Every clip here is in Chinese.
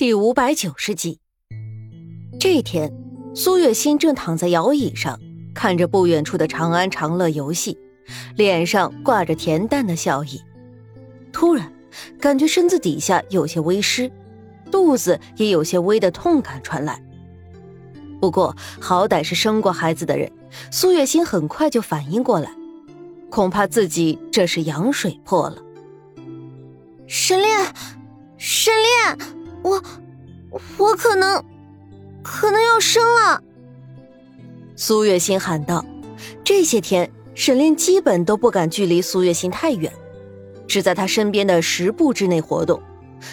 第五百九十集，这天，苏月心正躺在摇椅上，看着不远处的长安长乐游戏，脸上挂着恬淡的笑意。突然，感觉身子底下有些微湿，肚子也有些微的痛感传来。不过，好歹是生过孩子的人，苏月心很快就反应过来，恐怕自己这是羊水破了。沈炼，沈炼。我，我可能，可能要生了。苏月心喊道：“这些天，沈炼基本都不敢距离苏月心太远，只在他身边的十步之内活动。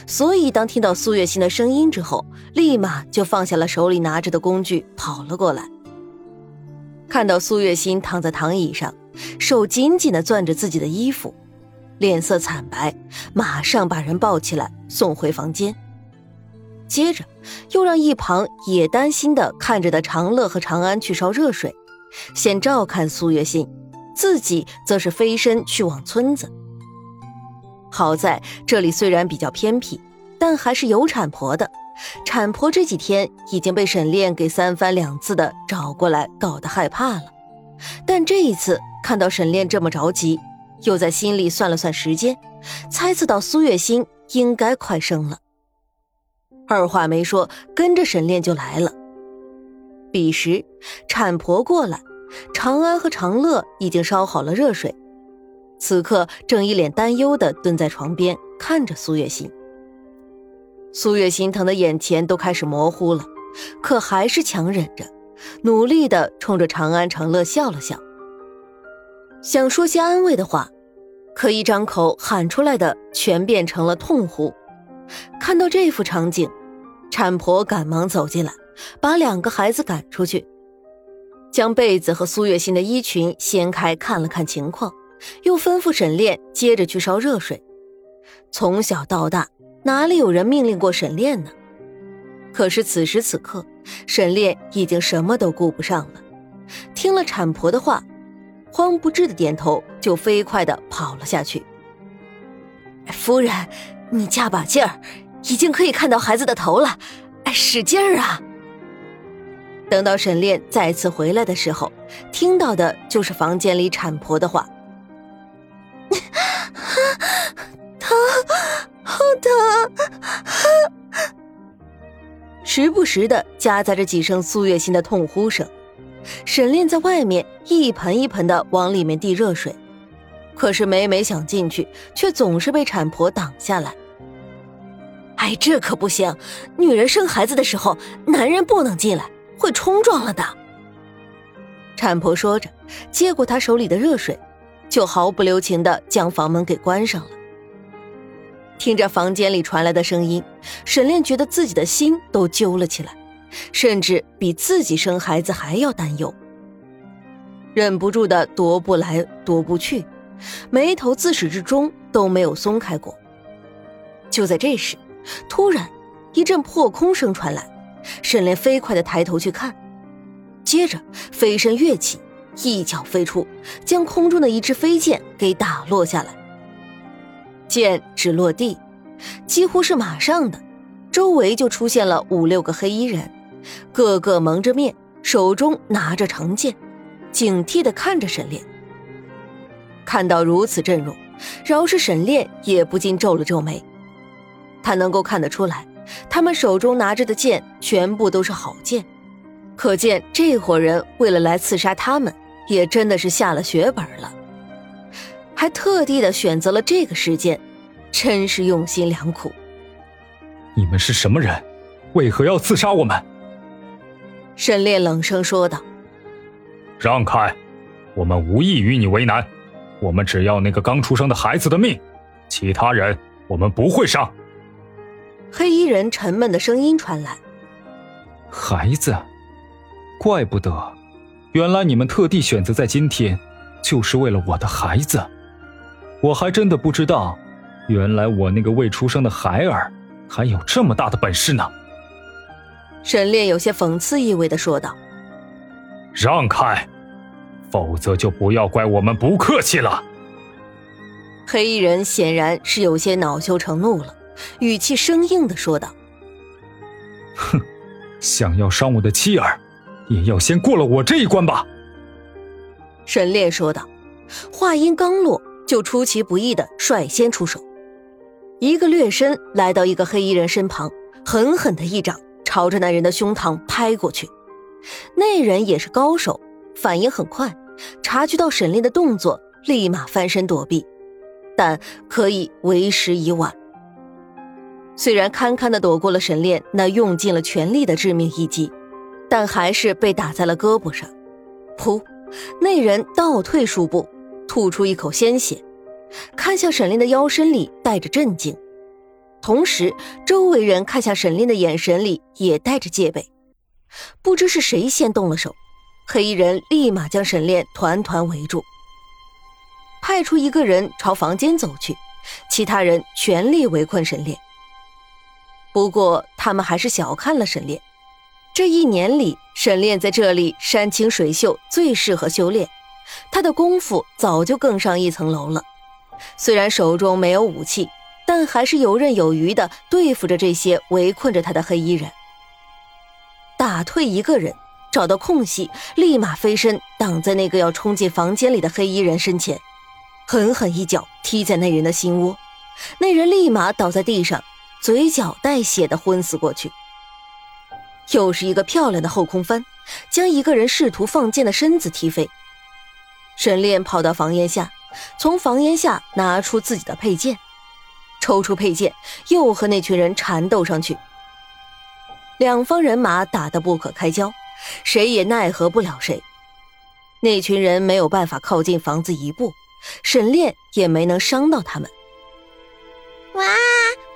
所以，当听到苏月心的声音之后，立马就放下了手里拿着的工具，跑了过来。看到苏月心躺在躺椅上，手紧紧的攥着自己的衣服，脸色惨白，马上把人抱起来送回房间。接着，又让一旁也担心的看着的长乐和长安去烧热水，先照看苏月心，自己则是飞身去往村子。好在这里虽然比较偏僻，但还是有产婆的。产婆这几天已经被沈炼给三番两次的找过来，搞得害怕了。但这一次看到沈炼这么着急，又在心里算了算时间，猜测到苏月心应该快生了。二话没说，跟着沈炼就来了。彼时，产婆过来，长安和长乐已经烧好了热水，此刻正一脸担忧的蹲在床边看着苏月心。苏月心疼的眼前都开始模糊了，可还是强忍着，努力的冲着长安、长乐笑了笑，想说些安慰的话，可一张口喊出来的全变成了痛呼。看到这幅场景。产婆赶忙走进来，把两个孩子赶出去，将被子和苏月心的衣裙掀开看了看情况，又吩咐沈炼接着去烧热水。从小到大，哪里有人命令过沈炼呢？可是此时此刻，沈炼已经什么都顾不上了。听了产婆的话，慌不知的点头，就飞快的跑了下去。夫人，你加把劲儿。已经可以看到孩子的头了，哎，使劲儿啊！等到沈炼再次回来的时候，听到的就是房间里产婆的话：“ 疼，好疼！”时不时的夹杂着几声苏月心的痛呼声。沈炼在外面一盆一盆的往里面递热水，可是每每想进去，却总是被产婆挡下来。哎，这可不行！女人生孩子的时候，男人不能进来，会冲撞了的。产婆说着，接过他手里的热水，就毫不留情的将房门给关上了。听着房间里传来的声音，沈炼觉得自己的心都揪了起来，甚至比自己生孩子还要担忧，忍不住的踱步来踱步去，眉头自始至终都没有松开过。就在这时，突然，一阵破空声传来，沈炼飞快的抬头去看，接着飞身跃起，一脚飞出，将空中的一支飞剑给打落下来。剑只落地，几乎是马上的，周围就出现了五六个黑衣人，个个蒙着面，手中拿着长剑，警惕的看着沈炼。看到如此阵容，饶是沈炼也不禁皱了皱眉。他能够看得出来，他们手中拿着的剑全部都是好剑，可见这伙人为了来刺杀他们，也真的是下了血本了，还特地的选择了这个时间，真是用心良苦。你们是什么人？为何要刺杀我们？沈炼冷声说道：“让开，我们无意与你为难，我们只要那个刚出生的孩子的命，其他人我们不会杀。”黑衣人沉闷的声音传来：“孩子，怪不得，原来你们特地选择在今天，就是为了我的孩子。我还真的不知道，原来我那个未出生的孩儿还有这么大的本事呢。”沈炼有些讽刺意味的说道：“让开，否则就不要怪我们不客气了。”黑衣人显然是有些恼羞成怒了。语气生硬的说道：“哼想要伤我的妻儿，也要先过了我这一关吧。”沈炼说道。话音刚落，就出其不意的率先出手，一个掠身来到一个黑衣人身旁，狠狠的一掌朝着那人的胸膛拍过去。那人也是高手，反应很快，察觉到沈炼的动作，立马翻身躲避，但可以为时已晚。虽然堪堪的躲过了沈炼那用尽了全力的致命一击，但还是被打在了胳膊上。噗！那人倒退数步，吐出一口鲜血，看向沈炼的腰身里带着震惊，同时周围人看向沈炼的眼神里也带着戒备。不知是谁先动了手，黑衣人立马将沈炼团团围住，派出一个人朝房间走去，其他人全力围困沈炼。不过，他们还是小看了沈炼。这一年里，沈炼在这里山清水秀，最适合修炼。他的功夫早就更上一层楼了。虽然手中没有武器，但还是游刃有余的对付着这些围困着他的黑衣人。打退一个人，找到空隙，立马飞身挡在那个要冲进房间里的黑衣人身前，狠狠一脚踢在那人的心窝，那人立马倒在地上。嘴角带血的昏死过去，又是一个漂亮的后空翻，将一个人试图放箭的身子踢飞。沈炼跑到房檐下，从房檐下拿出自己的佩剑，抽出佩剑，又和那群人缠斗上去。两方人马打得不可开交，谁也奈何不了谁。那群人没有办法靠近房子一步，沈炼也没能伤到他们。哇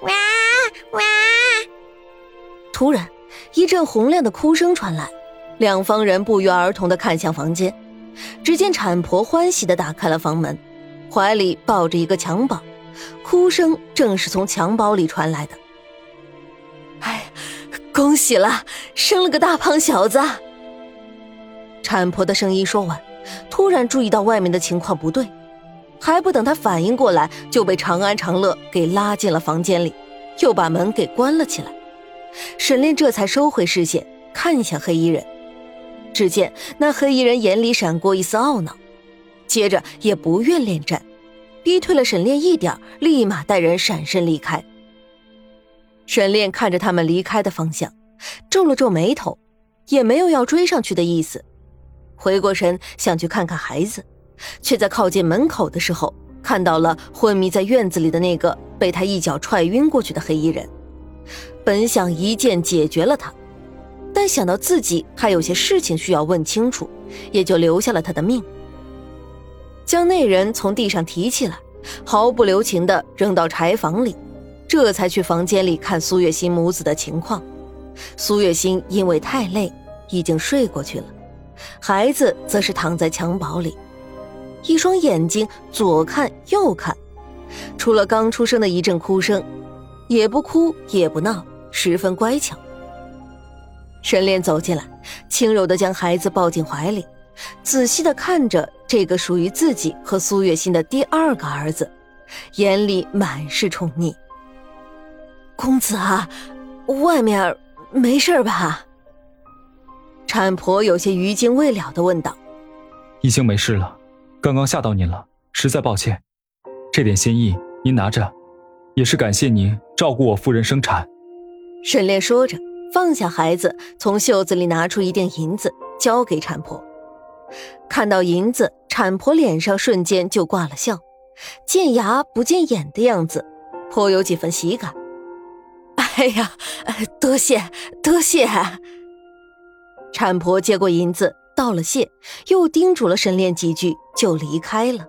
哇！哇！突然，一阵洪亮的哭声传来，两方人不约而同的看向房间。只见产婆欢喜的打开了房门，怀里抱着一个襁褓，哭声正是从襁褓里传来的。恭喜了，生了个大胖小子！产婆的声音说完，突然注意到外面的情况不对，还不等她反应过来，就被长安长乐给拉进了房间里。又把门给关了起来，沈炼这才收回视线，看向黑衣人。只见那黑衣人眼里闪过一丝懊恼，接着也不愿恋战，逼退了沈炼一点，立马带人闪身离开。沈炼看着他们离开的方向，皱了皱眉头，也没有要追上去的意思。回过神想去看看孩子，却在靠近门口的时候。看到了昏迷在院子里的那个被他一脚踹晕过去的黑衣人，本想一剑解决了他，但想到自己还有些事情需要问清楚，也就留下了他的命。将那人从地上提起来，毫不留情地扔到柴房里，这才去房间里看苏月心母子的情况。苏月心因为太累，已经睡过去了，孩子则是躺在襁褓里。一双眼睛左看右看，除了刚出生的一阵哭声，也不哭也不闹，十分乖巧。沈炼走进来，轻柔的将孩子抱进怀里，仔细的看着这个属于自己和苏月心的第二个儿子，眼里满是宠溺。公子啊，外面没事吧？产婆有些余惊未了的问道。已经没事了。刚刚吓到您了，实在抱歉。这点心意您拿着，也是感谢您照顾我夫人生产。沈炼说着，放下孩子，从袖子里拿出一锭银子，交给产婆。看到银子，产婆脸上瞬间就挂了笑，见牙不见眼的样子，颇有几分喜感。哎呀，多谢多谢！产婆接过银子。道了谢，又叮嘱了沈炼几句，就离开了。